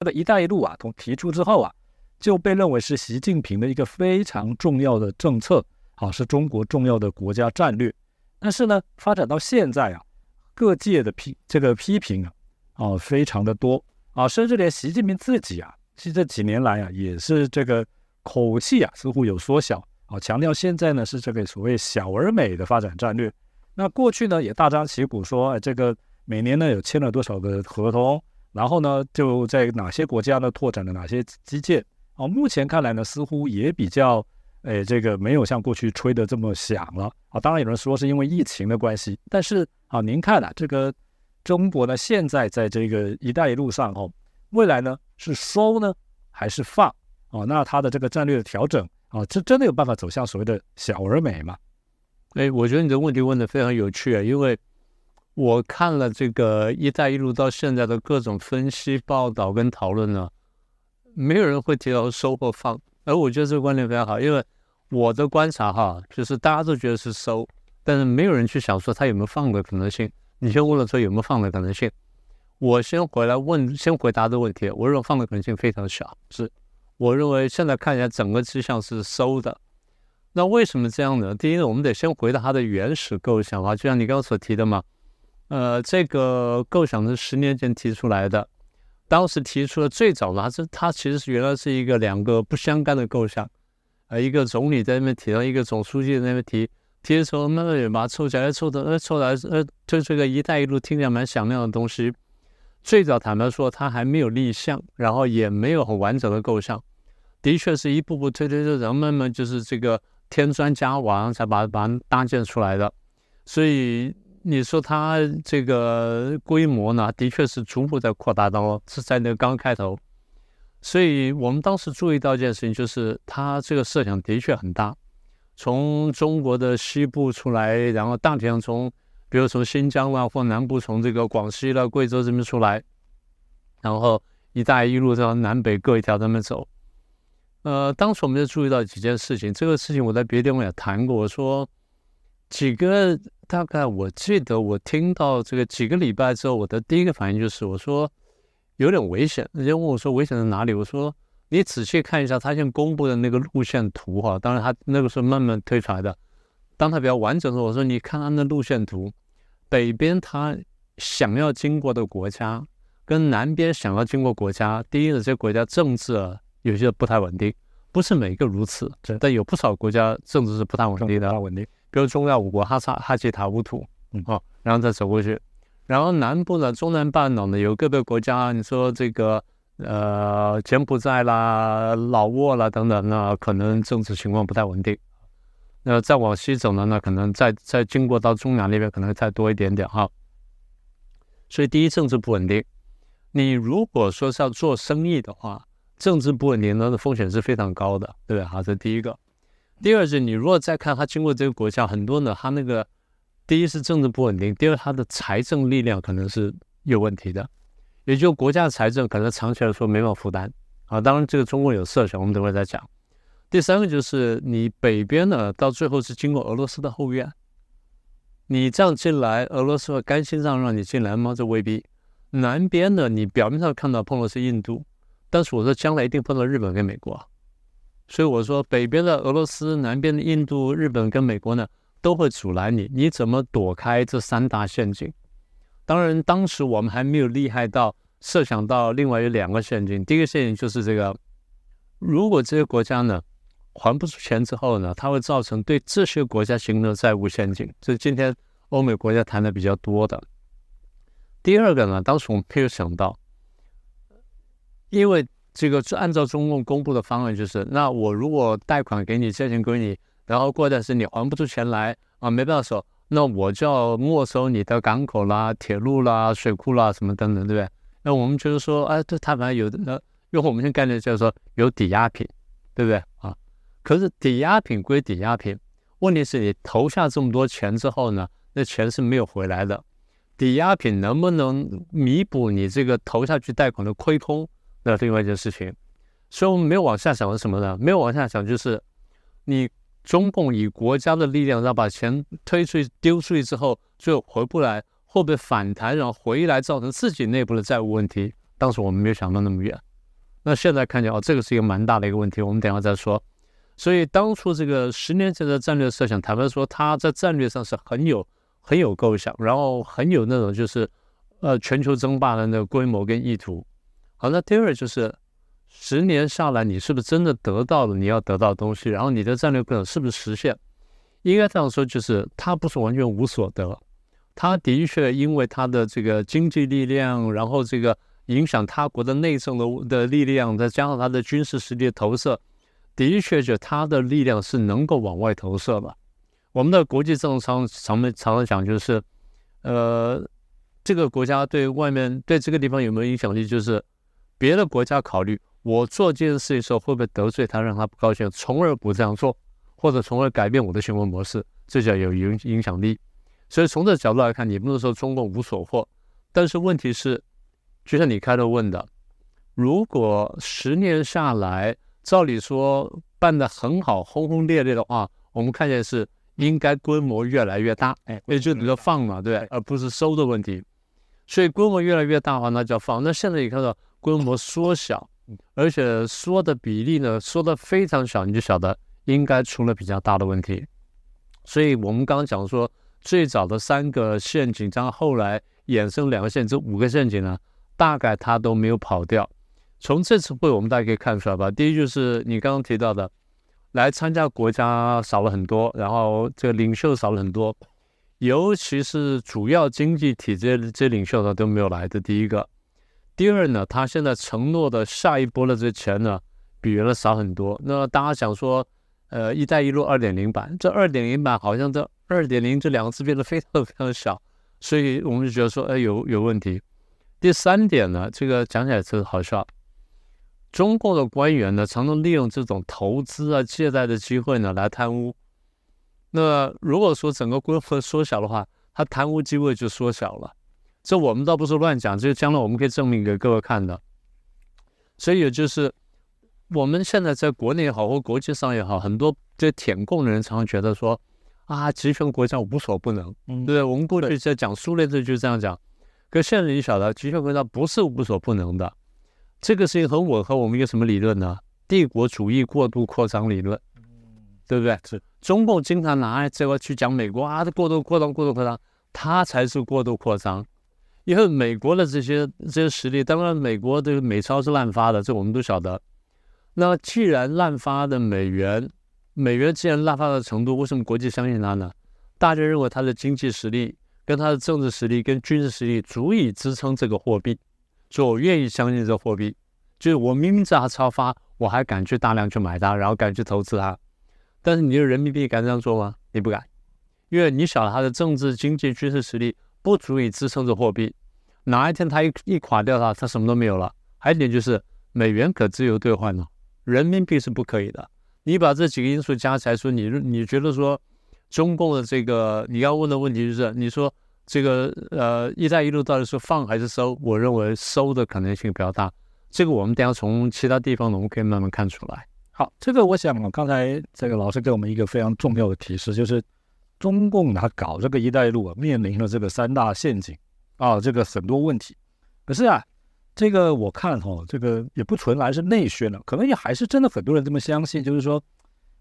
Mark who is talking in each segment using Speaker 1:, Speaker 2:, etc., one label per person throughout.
Speaker 1: 这个“一带一路”啊，从提出之后啊，就被认为是习近平的一个非常重要的政策，啊，是中国重要的国家战略。但是呢，发展到现在啊，各界的批这个批评啊，啊，非常的多啊，甚至连习近平自己啊，其实这几年来啊，也是这个口气啊，似乎有缩小啊，强调现在呢是这个所谓小而美的发展战略。那过去呢，也大张旗鼓说，哎，这个每年呢有签了多少个合同。然后呢，就在哪些国家呢拓展了哪些基建？哦，目前看来呢，似乎也比较，诶，这个没有像过去吹的这么响了啊。当然有人说是因为疫情的关系，但是啊，您看啊，这个中国呢，现在在这个“一带一路”上哦，未来呢是收呢还是放？哦，那它的这个战略的调整啊，这真的有办法走向所谓的小而美吗？
Speaker 2: 哎，我觉得你的问题问的非常有趣啊，因为。我看了这个“一带一路”到现在的各种分析报道跟讨论呢，没有人会提到收或放，而我觉得这个观点非常好，因为我的观察哈，就是大家都觉得是收，但是没有人去想说它有没有放的可能性。你先问了说有没有放的可能性，我先回来问，先回答这个问题。我认为放的可能性非常小，是我认为现在看起来整个迹象是收的。那为什么这样呢？第一呢，我们得先回到它的原始构想啊，就像你刚刚所提的嘛。呃，这个构想是十年前提出来的，当时提出的最早的，它是它其实是原来是一个两个不相干的构想，呃，一个总理在那边提，到一个总书记在那边提，提的时候慢慢也把它凑起来，凑的，呃，凑来，呃，就这个“一带一路”听起来蛮响亮的东西。最早坦白说，它还没有立项，然后也没有很完整的构想，的确是一步步推推推，然后慢慢就是这个添砖加瓦才把把它搭建出来的，所以。你说它这个规模呢，的确是逐步在扩大到是在那个刚开头，所以我们当时注意到一件事情，就是它这个设想的确很大，从中国的西部出来，然后大体上从，比如从新疆啦或南部从这个广西啦、贵州这边出来，然后一带一路到南北各一条这么走，呃，当时我们就注意到几件事情，这个事情我在别的地方也谈过，我说几个。大概我记得我听到这个几个礼拜之后，我的第一个反应就是我说有点危险。人家问我说危险在哪里？我说你仔细看一下他现在公布的那个路线图哈。当然他那个是慢慢推出来的。当他比较完整的时候，我说你看他那路线图，北边他想要经过的国家跟南边想要经过国家，第一个这些国家政治有些不太稳定，不是每个如此，但有不少国家政治是不太稳定的。
Speaker 1: 稳定。
Speaker 2: 比如中亚五国哈萨哈吉塔乌土，嗯哦，然后再走过去，然后南部呢，中南半岛呢，有各个别国家，你说这个呃柬埔寨啦、老挝啦等等，那可能政治情况不太稳定。那再往西走呢，那可能再再经过到中亚那边，可能会再多一点点哈。所以第一，政治不稳定。你如果说是要做生意的话，政治不稳定，那的风险是非常高的，对不对？好，这第一个。第二是，你如果再看他经过这个国家，很多呢，他那个第一是政治不稳定，第二他的财政力量可能是有问题的，也就国家的财政可能长期来说没法负担啊。当然，这个中国有设想，我们等会再讲。第三个就是你北边呢，到最后是经过俄罗斯的后院，你这样进来，俄罗斯会甘心让让你进来吗？这未必。南边呢，你表面上看到碰的是印度，但是我说将来一定碰到日本跟美国。所以我说，北边的俄罗斯，南边的印度、日本跟美国呢，都会阻拦你。你怎么躲开这三大陷阱？当然，当时我们还没有厉害到设想到另外有两个陷阱。第一个陷阱就是这个：如果这些国家呢还不出钱之后呢，它会造成对这些国家形成债务陷阱。这是今天欧美国家谈的比较多的。第二个呢，当时我们没有想到，因为。这个是按照中共公布的方案，就是那我如果贷款给你，借钱给你，然后过段时间你还不出钱来啊，没办法说，那我就要没收你的港口啦、铁路啦、水库啦什么等等，对不对？那我们就是说，哎，这他反正有的，那用我们现在概念就是说有抵押品，对不对啊？可是抵押品归抵押品，问题是你投下这么多钱之后呢，那钱是没有回来的，抵押品能不能弥补你这个投下去贷款的亏空？那另外一件事情，所以我们没有往下想是什么呢？没有往下想，就是你中共以国家的力量，然后把钱推出去、丢出去之后，最后回不来，会不会反弹，然后回来造成自己内部的债务问题？当时我们没有想到那么远那现在看见哦，这个是一个蛮大的一个问题，我们等下再说。所以当初这个十年前的战略设想，坦白说，他在战略上是很有很有构想，然后很有那种就是呃全球争霸的那个规模跟意图。好，那第二就是十年下来，你是不是真的得到了你要得到的东西？然后你的战略构想是不是实现？应该这样说，就是他不是完全无所得，他的确因为他的这个经济力量，然后这个影响他国的内政的的力量，再加上他的军事实力的投射。的确，就他的力量是能够往外投射的。我们的国际政治常常常常讲，就是，呃，这个国家对外面对这个地方有没有影响力，就是别的国家考虑我做这件事的时候会不会得罪他，让他不高兴，从而不这样做，或者从而改变我的行为模式，这叫有影影响力。所以从这角度来看，你不能说中共无所获，但是问题是，就像你开头问的，如果十年下来。照理说办得很好，轰轰烈烈的话，我们看见是应该规模越来越大，哎，也就你说放嘛，对，而不是收的问题。所以规模越来越大的话，那叫放。那现在你看到规模缩小，而且缩的比例呢，缩的非常小，你就晓得应该出了比较大的问题。所以我们刚刚讲说，最早的三个陷阱，然后后来衍生两个陷阱，这五个陷阱呢，大概它都没有跑掉。从这次会，我们大家可以看出来吧。第一就是你刚刚提到的，来参加国家少了很多，然后这个领袖少了很多，尤其是主要经济体这这领袖呢都没有来。的第一个。第二呢，他现在承诺的下一波的这钱呢，比原来少很多。那大家想说，呃，“一带一路”二点零版，这二点零版好像这二点零这两个字变得非常非常小，所以我们就觉得说，哎，有有问题。第三点呢，这个讲起来是好笑。中共的官员呢，常常利用这种投资啊、借贷的机会呢来贪污。那如果说整个规模缩小的话，他贪污机会就缩小了。这我们倒不是乱讲，这个将来我们可以证明给各位看的。所以也就是我们现在在国内也好，或国际上也好，很多这舔共的人常常觉得说啊，集权国家无所不能，对不对？我们过去在讲苏联这就这样讲，可现在你晓得，集权国家不是无所不能的。这个事情很吻合我们一个什么理论呢？帝国主义过度扩张理论，对不对？
Speaker 1: 是
Speaker 2: 中共经常拿这个去讲美国啊，这过度扩张、过度扩张，它才是过度扩张。因为美国的这些这些实力，当然美国的美钞是滥发的，这我们都晓得。那既然滥发的美元，美元既然滥发的程度，为什么国际相信它呢？大家认为它的经济实力、跟它的政治实力、跟军事实力足以支撑这个货币。所以我愿意相信这货币，就是我明明知道它超发，我还敢去大量去买它，然后敢去投资它。但是你的人民币敢这样做吗？你不敢，因为你晓得它的政治、经济、军事实力不足以支撑着货币。哪一天它一一垮掉，它它什么都没有了。还有一点就是，美元可自由兑换呢，人民币是不可以的。你把这几个因素加起来，说你你觉得说中共的这个你要问的问题就是，你说。这个呃，一带一路到底是放还是收？我认为收的可能性比较大。这个我们等下从其他地方，我们可以慢慢看出来。
Speaker 1: 好，这个我想，刚才这个老师给我们一个非常重要的提示，就是中共他搞这个一带一路啊，面临了这个三大陷阱啊，这个很多问题。可是啊，这个我看哈，这个也不纯然是内宣了，可能也还是真的很多人这么相信，就是说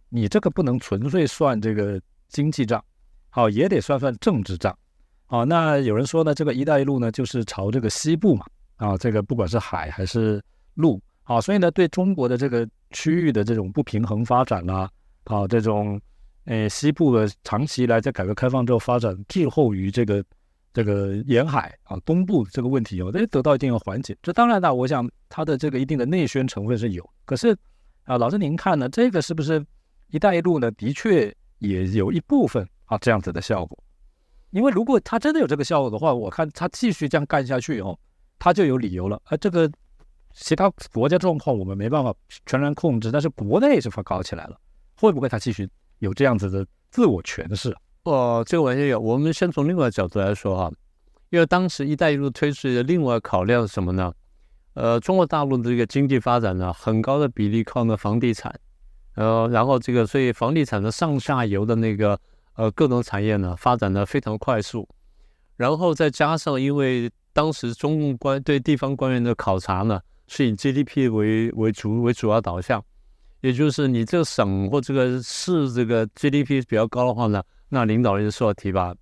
Speaker 1: 你这个不能纯粹算这个经济账，好，也得算算政治账。好，那有人说呢，这个“一带一路”呢，就是朝这个西部嘛，啊，这个不管是海还是陆，好，所以呢，对中国的这个区域的这种不平衡发展啦，啊，这种，诶，西部的长期以来在改革开放之后发展滞后于这个这个沿海啊东部这个问题哦，这得到一定的缓解。这当然呢，我想它的这个一定的内宣成分是有，可是啊，老师您看呢，这个是不是“一带一路”呢？的确也有一部分啊这样子的效果。因为如果他真的有这个效果的话，我看他继续这样干下去以后，他就有理由了。啊这个其他国家状况我们没办法全然控制，但是国内是发搞起来了，会不会他继续有这样子的自我诠释？
Speaker 2: 哦，这个完全有。我们先从另外角度来说哈，因为当时“一带一路”推出的另外考量是什么呢？呃，中国大陆的这个经济发展呢，很高的比例靠那房地产，呃，然后这个所以房地产的上下游的那个。呃，各种产业呢发展的非常快速，然后再加上因为当时中共官对地方官员的考察呢，是以 GDP 为为主为主要导向，也就是你这个省或这个市这个 GDP 比较高的话呢，那领导人就受到提拔，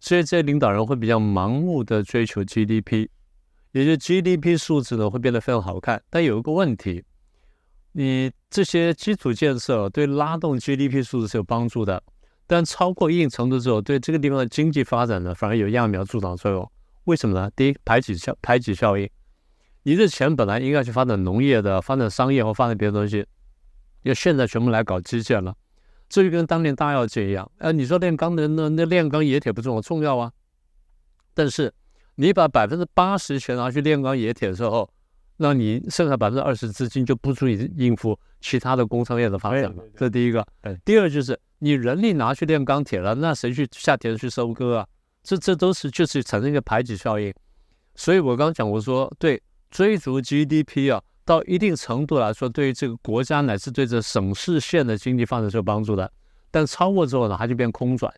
Speaker 2: 所以这些领导人会比较盲目的追求 GDP，也就 GDP 数字呢会变得非常好看。但有一个问题，你这些基础建设对拉动 GDP 数字是有帮助的，但超过一定程度之后，对这个地方的经济发展呢反而有揠苗助长作用。为什么呢？第一，排挤效排挤效应。你的钱本来应该去发展农业的、发展商业或发展别的东西，要现在全部来搞基建了，这就跟当年大跃进一样。哎，你说炼钢的那那炼钢冶铁不重要？重要啊。但是你把百分之八十全拿去炼钢冶铁的时候，那你剩下百分之二十资金就不足以应付其他的工商业的发展了。这第一个。第二就是你人力拿去炼钢铁了，那谁去下田去收割啊？这这都是就是产生一个排挤效应。所以我刚刚讲，我说对。追逐 GDP 啊，到一定程度来说，对于这个国家乃至对这省市县的经济发展是有帮助的。但超过之后呢，它就变空转。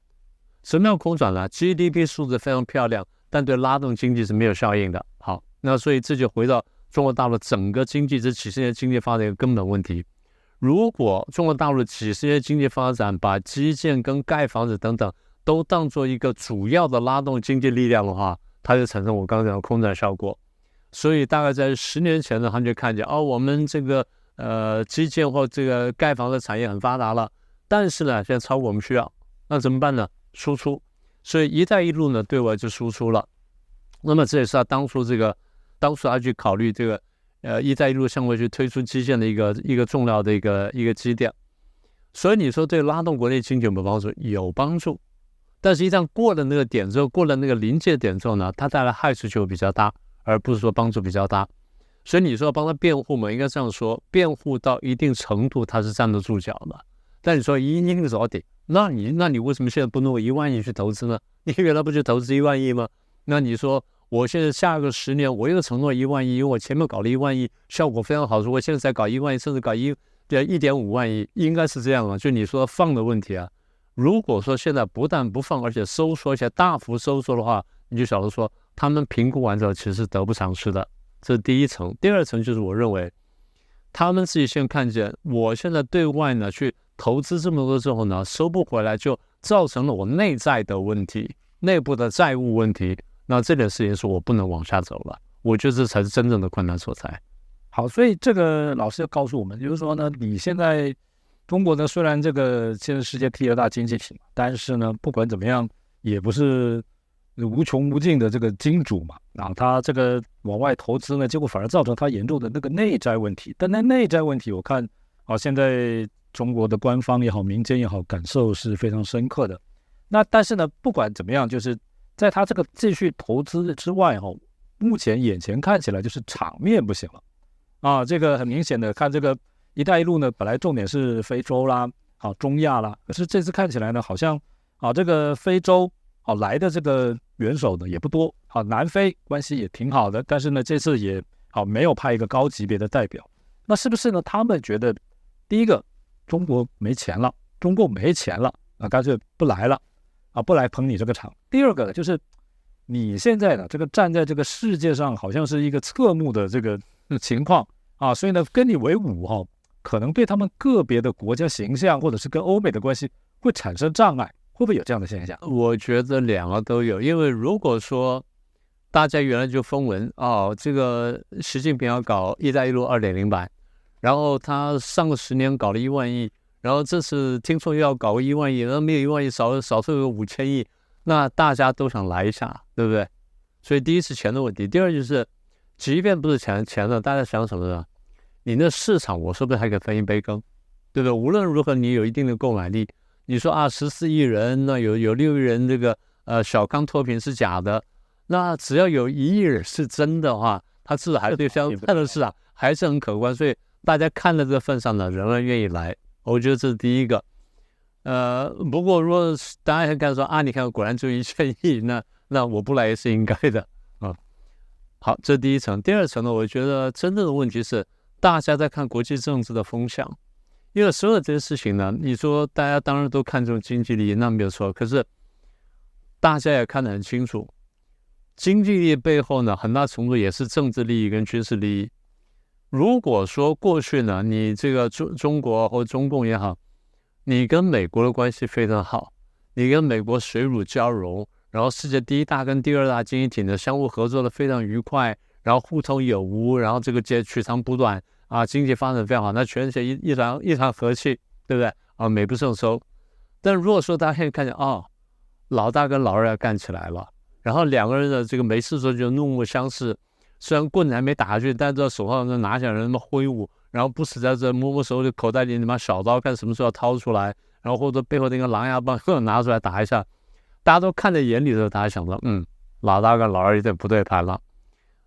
Speaker 2: 什么叫空转呢？GDP 数字非常漂亮，但对拉动经济是没有效应的。好，那所以这就回到中国大陆整个经济这几十年经济发展一个根本问题。如果中国大陆几十年经济发展把基建跟盖房子等等都当做一个主要的拉动经济力量的话，它就产生我刚才讲的空转效果。所以大概在十年前呢，他就看见哦，我们这个呃基建或这个盖房的产业很发达了，但是呢，现在超过我们需要，那怎么办呢？输出。所以“一带一路”呢，对外就输出了。那么这也是他当初这个当初他去考虑这个呃“一带一路”向外去推出基建的一个一个重要的一个一个基调。所以你说对拉动国内经济有没有帮助？有帮助。但实际上过了那个点之后，过了那个临界点之后呢，它带来害处就比较大。而不是说帮助比较大，所以你说帮他辩护嘛？应该这样说，辩护到一定程度他是站得住脚的。但你说一定着底，那你那你为什么现在不弄一万亿去投资呢？你原来不就投资一万亿吗？那你说我现在下个十年我又承诺一万亿，因为我前面搞了一万亿，效果非常好，说我现在才搞一万亿，甚至搞一对一点五万亿，应该是这样啊。就你说放的问题啊，如果说现在不但不放，而且收缩，而且大幅收缩的话，你就晓得说。他们评估完之后，其实是得不偿失的。这是第一层。第二层就是我认为，他们自己先看见，我现在对外呢去投资这么多之后呢，收不回来，就造成了我内在的问题，内部的债务问题。那这点事情是我不能往下走了。我觉得这才是真正的困难所在。
Speaker 1: 好，所以这个老师要告诉我们，就是说呢，你现在中国呢，虽然这个现在世界第二大经济体，但是呢，不管怎么样，也不是。无穷无尽的这个金主嘛，啊，他这个往外投资呢，结果反而造成他严重的那个内债问题。但那内债问题，我看啊，现在中国的官方也好，民间也好，感受是非常深刻的。那但是呢，不管怎么样，就是在他这个继续投资之外，哈，目前眼前看起来就是场面不行了啊。这个很明显的看这个“一带一路”呢，本来重点是非洲啦，啊中亚啦，可是这次看起来呢，好像啊，这个非洲。啊来的这个元首呢也不多，好南非关系也挺好的，但是呢这次也好没有派一个高级别的代表，那是不是呢？他们觉得第一个中国没钱了，中共没钱了啊，干脆不来了啊，不来捧你这个场。第二个就是你现在呢这个站在这个世界上好像是一个侧目的这个 情况啊，所以呢跟你为伍哈，可能对他们个别的国家形象或者是跟欧美的关系会产生障碍。会不会有这样的现象？
Speaker 2: 我觉得两个都有，因为如果说大家原来就风闻哦，这个习近平要搞“一带一路”二点零版，然后他上个十年搞了一万亿，然后这次听说又要搞个一万亿，然后没有一万亿，少少说有五千亿，那大家都想来一下，对不对？所以第一是钱的问题，第二就是，即便不是钱钱的，大家想什么呢？你那市场，我说不定还可以分一杯羹，对不对？无论如何，你有一定的购买力。你说啊，十四亿人，那有有六亿人这个呃小康脱贫是假的，那只要有一亿人是真的话，它至少还对相关的市场还是很可观，所以大家看到这份上呢，仍然愿意来。我觉得这是第一个。呃，不过如果大家看说啊，你看果然就一千亿，那那我不来也是应该的啊。好，这第一层。第二层呢，我觉得真正的问题是大家在看国际政治的风向。因为所有这些事情呢，你说大家当然都看重经济利益，那没有错。可是大家也看得很清楚，经济利益背后呢，很大程度也是政治利益跟军事利益。如果说过去呢，你这个中中国或中共也好，你跟美国的关系非常好，你跟美国水乳交融，然后世界第一大跟第二大经济体呢相互合作的非常愉快，然后互通有无，然后这个接取长补短啊，经济发展非常好，那全世界一一团一团和气，对不对啊？美不胜收。但如果说大家现在看见哦，老大跟老二要干起来了，然后两个人的这个没事时候就怒目相视。虽然棍子还没打下去，但这手上拿起来那么挥舞，然后不时在这摸摸手里口袋里，你把小刀看什么时候要掏出来，然后或者背后那个狼牙棒 拿出来打一下，大家都看在眼里的时候，大家想着，嗯，老大跟老二有点不对盘了。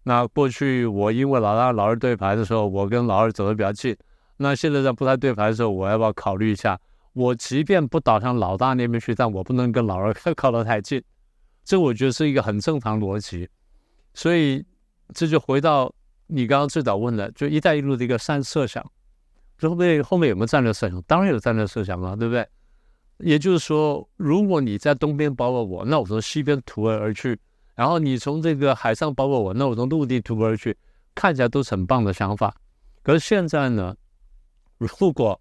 Speaker 2: 那过去我因为老大老二对牌的时候，我跟老二走的比较近，那现在在不太对牌的时候，我要不要考虑一下？我即便不倒向老大那边去，但我不能跟老二 靠得太近，这我觉得是一个很正常逻辑，所以。这就回到你刚刚最早问的，就“一带一路”的一个三设想，后面后面有没有战略设想？当然有战略设想了，对不对？也就是说，如果你在东边包围我，那我从西边突围而去；然后你从这个海上包围我，那我从陆地突围而去，看起来都是很棒的想法。可是现在呢，如果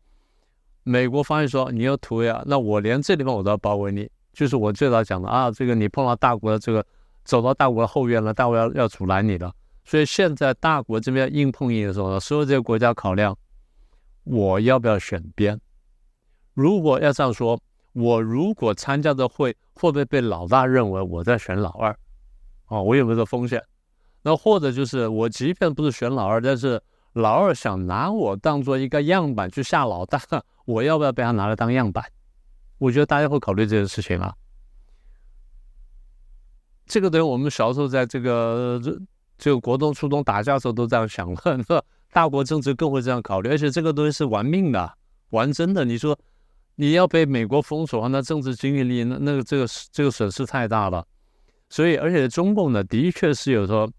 Speaker 2: 美国方面说你要突围啊，那我连这地方我都要包围你，就是我最早讲的啊，这个你碰到大国的这个。走到大国的后院了，大国要要阻拦你了，所以现在大国这边硬碰硬的时候呢，所有这些国家考量，我要不要选边？如果要这样说，我如果参加的会，会不会被老大认为我在选老二？哦，我有没有这风险？那或者就是我即便不是选老二，但是老二想拿我当做一个样板去吓老大，我要不要被他拿来当样板？我觉得大家会考虑这件事情啊。这个等于我们小时候在这个这这个国中、初中打架的时候都这样想了，大国政治更会这样考虑，而且这个东西是玩命的、玩真的。你说你要被美国封锁，那政治经济力那那个这个这个损失太大了。所以，而且中共呢，的确是有说，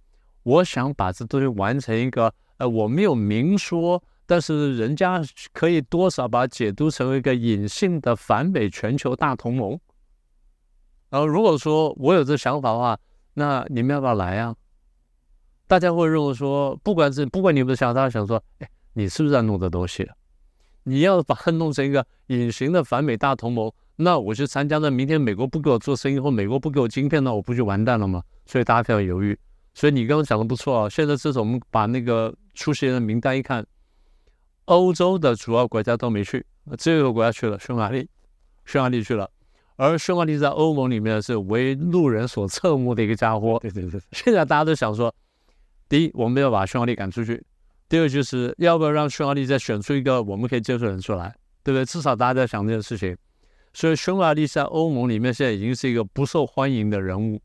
Speaker 2: 我想把这东西完成一个，呃，我没有明说，但是人家可以多少把它解读成为一个隐性的反美全球大同盟。然后如果说我有这想法的话，那你们要不要来呀？大家会认为说，不管是不管你们的想法，想说，哎，你是不是在弄这东西？你要把它弄成一个隐形的反美大同盟，那我去参加，那明天美国不给我做生意，或美国不给我晶片，那我不就完蛋了吗？所以大家非常犹豫。所以你刚刚讲的不错啊。现在这种我们把那个出席人的名单一看，欧洲的主要国家都没去，只有一个国家去了，匈牙利，匈牙利去了。而匈牙利在欧盟里面是为路人所侧目的一个家伙。
Speaker 1: 对对对。
Speaker 2: 现在大家都想说，第一，我们要把匈牙利赶出去；第二，就是要不要让匈牙利再选出一个我们可以接受的人出来，对不对？至少大家在想这件事情。所以匈牙利在欧盟里面现在已经是一个不受欢迎的人物。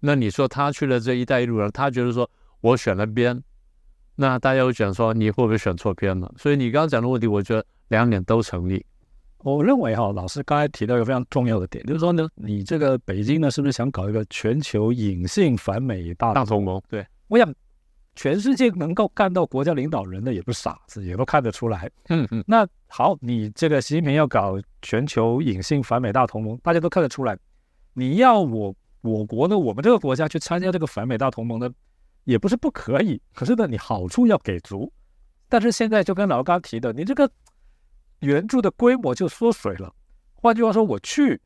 Speaker 2: 那你说他去了这一带一路上，他觉得说我选了边，那大家会讲说你会不会选错边了？所以你刚刚讲的问题，我觉得两点都成立。
Speaker 1: 我认为哈，老师刚才提到一个非常重要的点，就是说呢，你这个北京呢，是不是想搞一个全球隐性反美大
Speaker 2: 大同盟？对，
Speaker 1: 我想全世界能够干到国家领导人的也不是傻子，也都看得出来。嗯嗯。那好，你这个习近平要搞全球隐性反美大同盟，大家都看得出来。你要我我国呢，我们这个国家去参加这个反美大同盟呢，也不是不可以。可是呢，你好处要给足。但是现在就跟老刚提的，你这个。援助的规模就缩水了。换句话说，我去，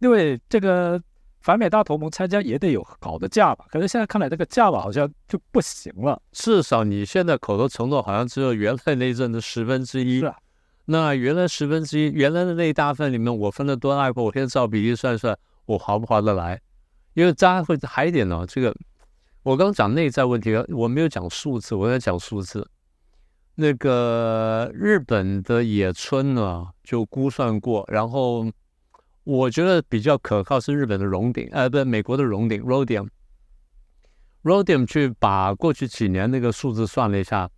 Speaker 1: 因为这个反美大同盟参加也得有好的价吧？可是现在看来，这个价吧好像就不行了。
Speaker 2: 至少你现在口头承诺好像只有原来那一阵的十分之一。
Speaker 1: 是啊。
Speaker 2: 那原来十分之一，原来的那一大份里面，我分了多大一块？我现在照比例算算，我划不划得来？因为大家会还一点呢。这个我刚讲内在问题，我没有讲数字，我在讲数字。那个日本的野村呢，就估算过，然后我觉得比较可靠是日本的荣鼎，呃，不，美国的荣鼎 （Rodium），Rodium 去把过去几年那个数字算了一下，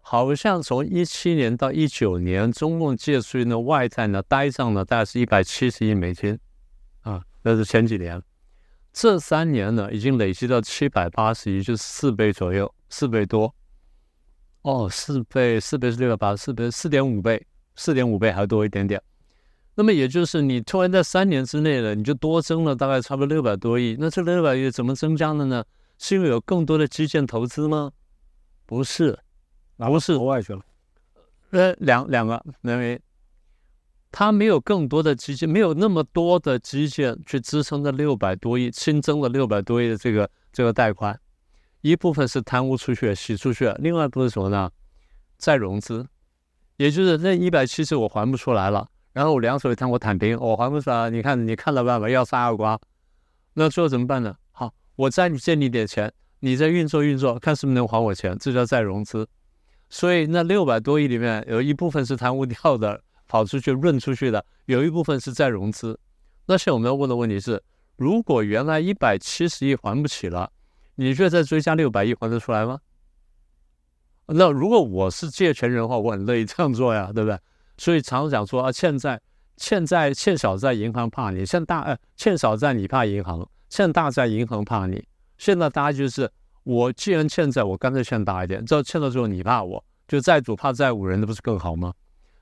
Speaker 2: 好像从一七年到一九年，中共借出去的外债呢，呆账呢，大概是一百七十亿美金，啊，那是前几年，这三年呢，已经累积到七百八十亿，就是四倍左右，四倍多。哦，四倍，四倍是六百八，四倍四点五倍，四点五倍还多一点点。那么也就是你突然在三年之内呢，你就多增了大概差不多六百多亿。那这六百亿怎么增加的呢？是因为有更多的基建投资吗？不是，
Speaker 1: 哪不是国外去了？
Speaker 2: 呃，两两个，因为他没有更多的基建，没有那么多的基建去支撑这六百多亿新增的六百多亿的这个这个贷款，一部分是贪污出去洗出去，另外一部分什么呢？再融资，也就是那一百七十我还不出来了，然后我两手一摊我躺平，我还不出来，你看你看了办法要杀要刮，那最后怎么办呢？好，我再借你点钱。你再运作运作，看是不是能还我钱，这叫再融资。所以那六百多亿里面有一部分是贪污掉的，跑出去润出去的，有一部分是再融资。那现在我们要问的问题是：如果原来一百七十亿还不起了，你觉得再追加六百亿还得出来吗？那如果我是借权人的话，我很乐意这样做呀，对不对？所以常常讲说啊，欠债欠债欠小债银行怕你，欠大呃欠小债你怕银行，欠大债银行怕你。现在大家就是，我既然欠债，我干脆欠大一点。这欠到最后你怕我，就债主怕债务人，那不是更好吗？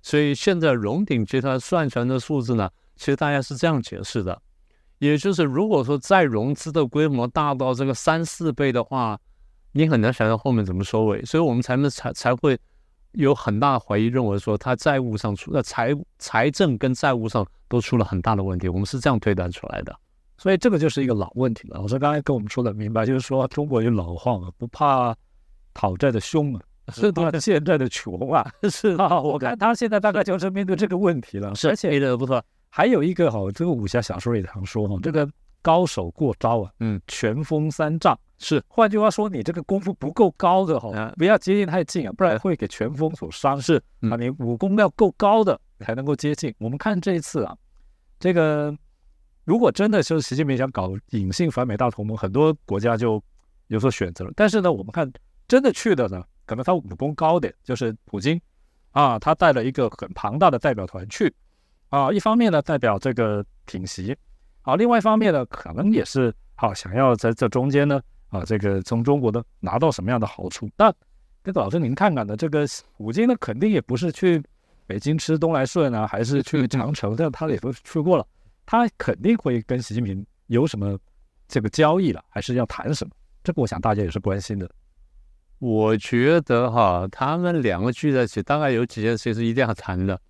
Speaker 2: 所以现在荣鼎集团算出来的数字呢，其实大家是这样解释的，也就是如果说再融资的规模大到这个三四倍的话，你很难想象后面怎么收尾。所以我们才能才才会有很大的怀疑，认为说他债务上出，那财财政跟债务上都出了很大的问题。我们是这样推断出来的。
Speaker 1: 所以这个就是一个老问题了。老师刚才跟我们说的明白，就是说中国有老话嘛，不怕讨债的凶啊，是怕欠债的穷啊。是 啊，我看他现在大概就是面对这个问题了。
Speaker 2: 是，
Speaker 1: 而且
Speaker 2: 的不错。
Speaker 1: 还有一个哈，这个武侠小说里常说哈，这个高手过招啊，嗯，拳风三丈。
Speaker 2: 是，
Speaker 1: 换句话说，你这个功夫不够高的哈，不要接近太近啊，不然会给拳风所伤。
Speaker 2: 是
Speaker 1: 啊，你武功要够高的才能够接近。我们看这一次啊，这个。如果真的就是习近平想搞隐性反美大同盟，很多国家就有所选择了。但是呢，我们看真的去的呢，可能他武功高点，就是普京啊，他带了一个很庞大的代表团去啊，一方面呢代表这个挺习啊，另外一方面呢可能也是好想要在这中间呢啊，这个从中国的拿到什么样的好处？那这个老师您看看呢，这个普京呢肯定也不是去北京吃东来顺啊，还是去长城，这他也都去过了。他肯定会跟习近平有什么这个交易了，还是要谈什么？这个我想大家也是关心的。
Speaker 2: 我觉得哈，他们两个聚在一起，大概有几件事是一定要谈的。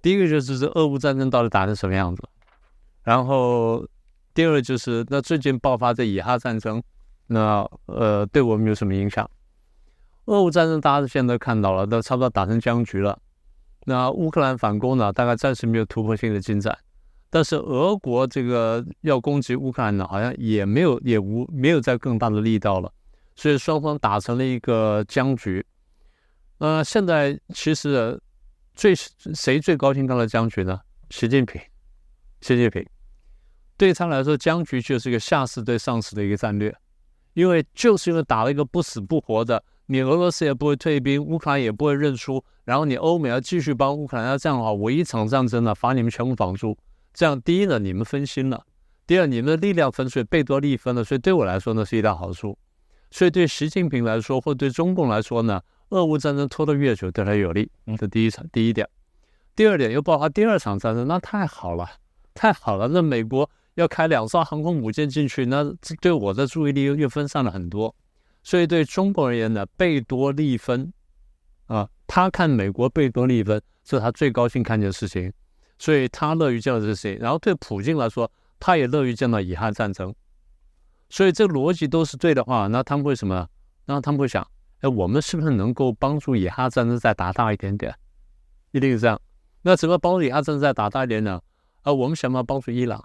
Speaker 2: 第一个就是这俄乌战争到底打成什么样子，然后第二个就是那最近爆发的以哈战争，那呃对我们有什么影响？俄乌战争大家现在看到了，都差不多打成僵局了。那乌克兰反攻呢，大概暂时没有突破性的进展。但是俄国这个要攻击乌克兰呢，好像也没有也无没有再更大的力道了，所以双方打成了一个僵局。那，现在其实最谁最高兴到了僵局呢？习近平，习近平对他来说，僵局就是一个下士对上士的一个战略，因为就是因为打了一个不死不活的，你俄罗斯也不会退兵，乌克兰也不会认输，然后你欧美要继续帮乌克兰，要这样的话，我一场战争呢，把你们全部绑住。这样，第一呢，你们分心了；第二，你们的力量分，所以贝多利分了，所以对我来说呢，是一大好处。所以对习近平来说，或对中共来说呢，俄乌战争拖得越久，对他有利。这第一场，第一点。第二点，又爆发第二场战争，那太好了，太好了。那美国要开两艘航空母舰进去，那对我的注意力又又分散了很多。所以对中国而言呢，贝多利分啊，他看美国贝多利分是他最高兴看见的事情。所以他乐于见到这些，然后对普京来说，他也乐于见到以哈战争。所以这逻辑都是对的话，那他们会什么？那他们会想：哎，我们是不是能够帮助以哈战争再打大一点点？一定是这样。那怎么帮助以哈战争再打大一点呢？啊，我们想办法帮助伊朗，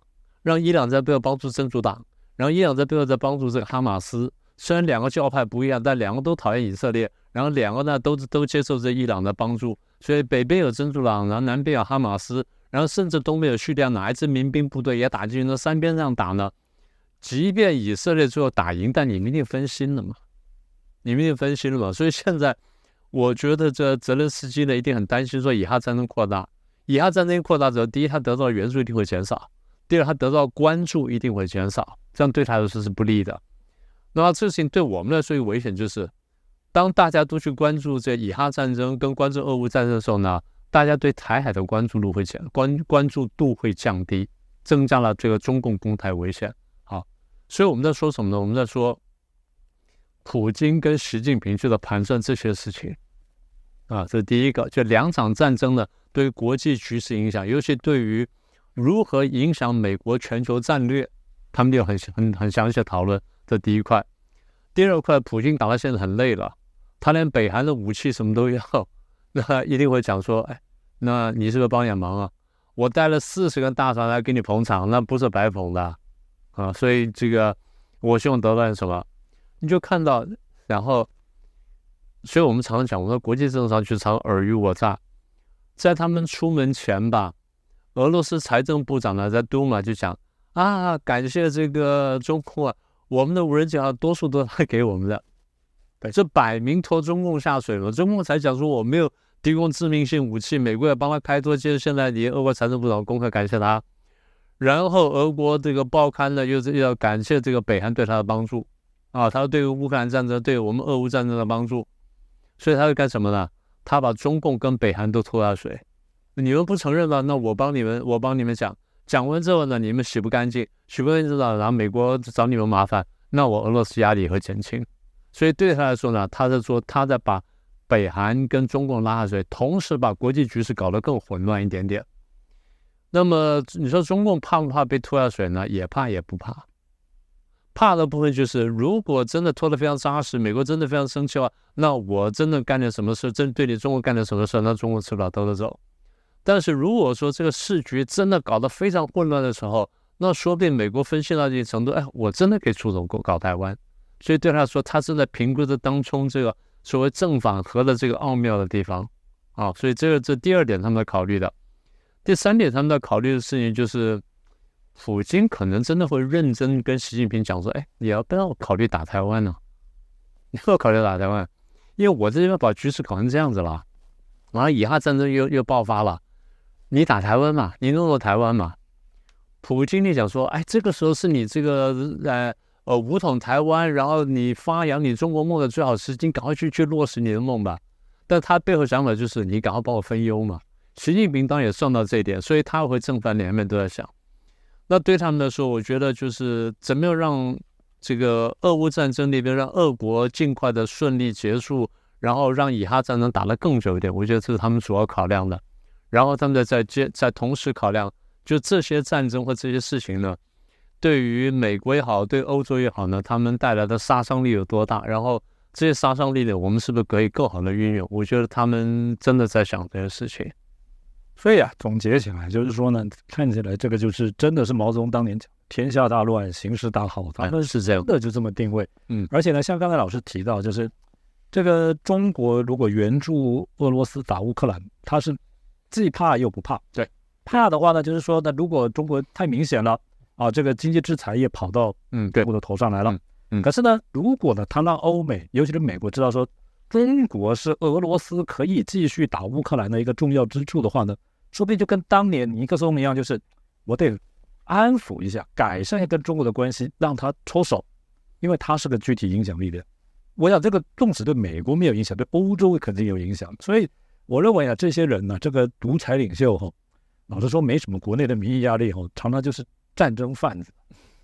Speaker 2: 让伊朗在背后帮助真主党，然后伊朗在背后在帮助这个哈马斯。虽然两个教派不一样，但两个都讨厌以色列，然后两个呢都都接受这伊朗的帮助。所以北边有真主党，然后南边有哈马斯。然后甚至东边有叙利亚哪一支民兵部队也打进去，那三边上打呢？即便以色列最后打赢，但你们一定分心了嘛？你们一定分心了嘛？所以现在我觉得这泽连斯基呢一定很担心，说以哈战争扩大，以哈战争扩大之后，第一他得到的援助一定会减少，第二他得到关注一定会减少，这样对他来说是不利的。那么这事情对我们来说危险就是，当大家都去关注这以哈战争跟关注俄乌战争的时候呢？大家对台海的关注度会降，关关注度会降低，增加了这个中共攻台危险。好，所以我们在说什么呢？我们在说，普京跟习近平就在盘算这些事情。啊，这是第一个。就两场战争呢，对国际局势影响，尤其对于如何影响美国全球战略，他们有很很很详细的讨论。这第一块。第二块，普京打到现在很累了，他连北韩的武器什么都要，那一定会讲说，哎，那你是不是帮点忙啊？我带了四十个大船来给你捧场，那不是白捧的啊。所以这个，我希望得到什么？你就看到，然后，所以我们常常讲，我说国际政治上去常尔虞我诈。在他们出门前吧，俄罗斯财政部长呢在杜马就讲啊，感谢这个中共啊。我们的无人机啊，多数都是他给我们的，这摆明拖中共下水了。中共才讲说我没有提供致命性武器，美国也帮他开脱。接着现在你俄国财政部长公开感谢他，然后俄国这个报刊呢又是要感谢这个北韩对他的帮助啊，他对乌克兰战争对我们俄乌战争的帮助，所以他会干什么呢？他把中共跟北韩都拖下水。你们不承认了？那我帮你们，我帮你们讲。讲完之后呢，你们洗不干净，洗不干净了，然后美国找你们麻烦，那我俄罗斯压力会减轻。所以对他来说呢，他在说他在把北韩跟中共拉下水，同时把国际局势搞得更混乱一点点。那么你说中共怕不怕被拖下水呢？也怕也不怕。怕的部分就是，如果真的拖得非常扎实，美国真的非常生气的话，那我真的干点什么事，真对你中国干点什么事，那中国吃不了兜着走。但是如果说这个市局真的搞得非常混乱的时候，那说不定美国分析到一定程度，哎，我真的可以出手搞搞台湾。所以对他说，他正在评估着当中这个所谓正反合的这个奥妙的地方啊。所以这个这第二点他们在考虑的。第三点他们在考虑的事情就是，普京可能真的会认真跟习近平讲说，哎，你要不要考虑打台湾呢？你要考虑打台湾，因为我这边把局势搞成这样子了，然后以哈战争又又爆发了。你打台湾嘛？你弄到台湾嘛？普京你讲说，哎，这个时候是你这个呃呃武统台湾，然后你发扬你中国梦的最好时机，赶快去去落实你的梦吧。但他背后想法就是，你赶快帮我分忧嘛。习近平当然也算到这一点，所以他会正反两面都在想。那对他们来说，我觉得就是怎么样让这个俄乌战争那边让俄国尽快的顺利结束，然后让以哈战争打得更久一点，我觉得这是他们主要考量的。然后他们在在接在同时考量，就这些战争或这些事情呢，对于美国也好，对欧洲也好呢，他们带来的杀伤力有多大？然后这些杀伤力呢，我们是不是可以更好的运用？我觉得他们真的在想这些事情。
Speaker 1: 所以啊，总结起来就是说呢，看起来这个就是真的是毛泽东当年讲“天下大乱，形势大好”，他们
Speaker 2: 是这样
Speaker 1: 的，就这么定位。
Speaker 2: 嗯，
Speaker 1: 而且呢，像刚才老师提到，就是这个中国如果援助俄罗斯打乌克兰，他是。既怕又不怕，
Speaker 2: 对，
Speaker 1: 怕的话呢，就是说呢，如果中国太明显了啊，这个经济制裁也跑到
Speaker 2: 嗯对。
Speaker 1: 我的头上来了，
Speaker 2: 嗯，
Speaker 1: 可是呢，如果呢，他让欧美，尤其是美国知道说中国是俄罗斯可以继续打乌克兰的一个重要支柱的话呢，说不定就跟当年尼克松一样，就是我得安抚一下，改善一下跟中国的关系，让他出手，因为他是个具体影响力的。我想这个纵使对美国没有影响，对欧洲肯定有影响，所以。我认为啊，这些人呢，这个独裁领袖哈，老实说没什么国内的民意压力哈，常常就是战争贩子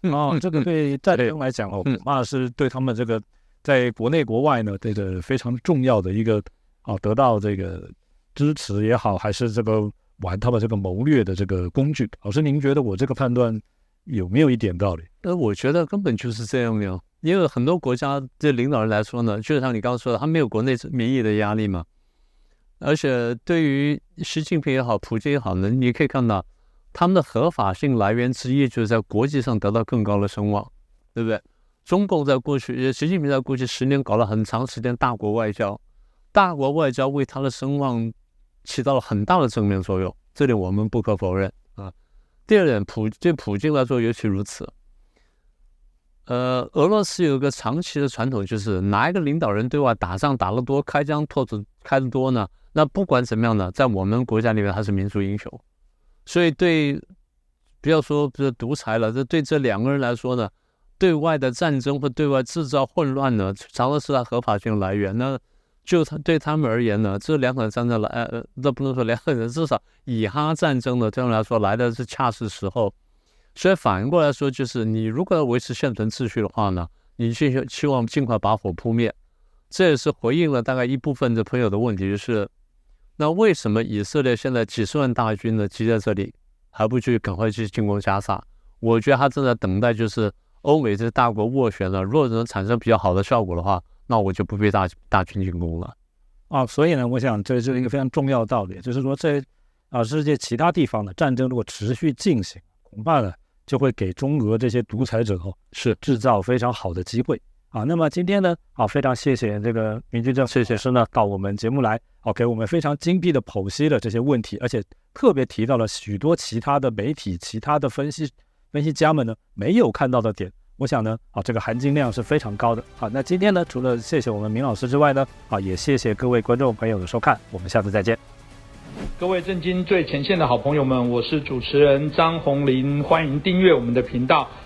Speaker 1: 啊。这个对战争来讲哦，恐怕是对他们这个在国内国外呢，这个非常重要的一个啊，得到这个支持也好，还是这个玩他们这个谋略的这个工具。老师，您觉得我这个判断有没有一点道理？
Speaker 2: 呃，我觉得根本就是这样的，因为很多国家的领导人来说呢，就像你刚刚说的，他没有国内民意的压力嘛。而且对于习近平也好，普京也好呢，你可以看到他们的合法性来源之一，就是在国际上得到更高的声望，对不对？中共在过去，习近平在过去十年搞了很长时间大国外交，大国外交为他的声望起到了很大的正面作用，这点我们不可否认啊。第二点，普对普京来说尤其如此。呃，俄罗斯有一个长期的传统，就是哪一个领导人对外打仗打得多，开疆拓土开得多呢？那不管怎么样呢，在我们国家里面，他是民族英雄。所以对，不要说不是独裁了，这对这两个人来说呢，对外的战争或对外制造混乱呢，常常是他合法性来源。那就他对他们而言呢，这两场战争来，呃，那不能说两个人，至少以哈战争呢，对他们来说来的是恰是时候。所以反过来说，就是你如果要维持现存秩序的话呢，你就希望尽快把火扑灭。这也是回应了大概一部分的朋友的问题，就是那为什么以色列现在几十万大军呢积在这里，还不去赶快去进攻加沙？我觉得他正在等待，就是欧美这些大国斡旋了，如果能产生比较好的效果的话，那我就不必大大军进攻了。
Speaker 1: 啊，所以呢，我想这是一个非常重要的道理，就是说这啊世界其他地方的战争如果持续进行，恐怕呢就会给中俄这些独裁者哦
Speaker 2: 是
Speaker 1: 制造非常好的机会啊。那么今天呢，啊非常谢谢这个明居正谢谢师呢到我们节目来，哦给我们非常精辟的剖析了这些问题，而且特别提到了许多其他的媒体、其他的分析分析家们呢没有看到的点。我想呢，啊，这个含金量是非常高的。好，那今天呢，除了谢谢我们明老师之外呢，啊，也谢谢各位观众朋友的收看，我们下次再见。
Speaker 3: 各位震惊最前线的好朋友们，我是主持人张红林，欢迎订阅我们的频道，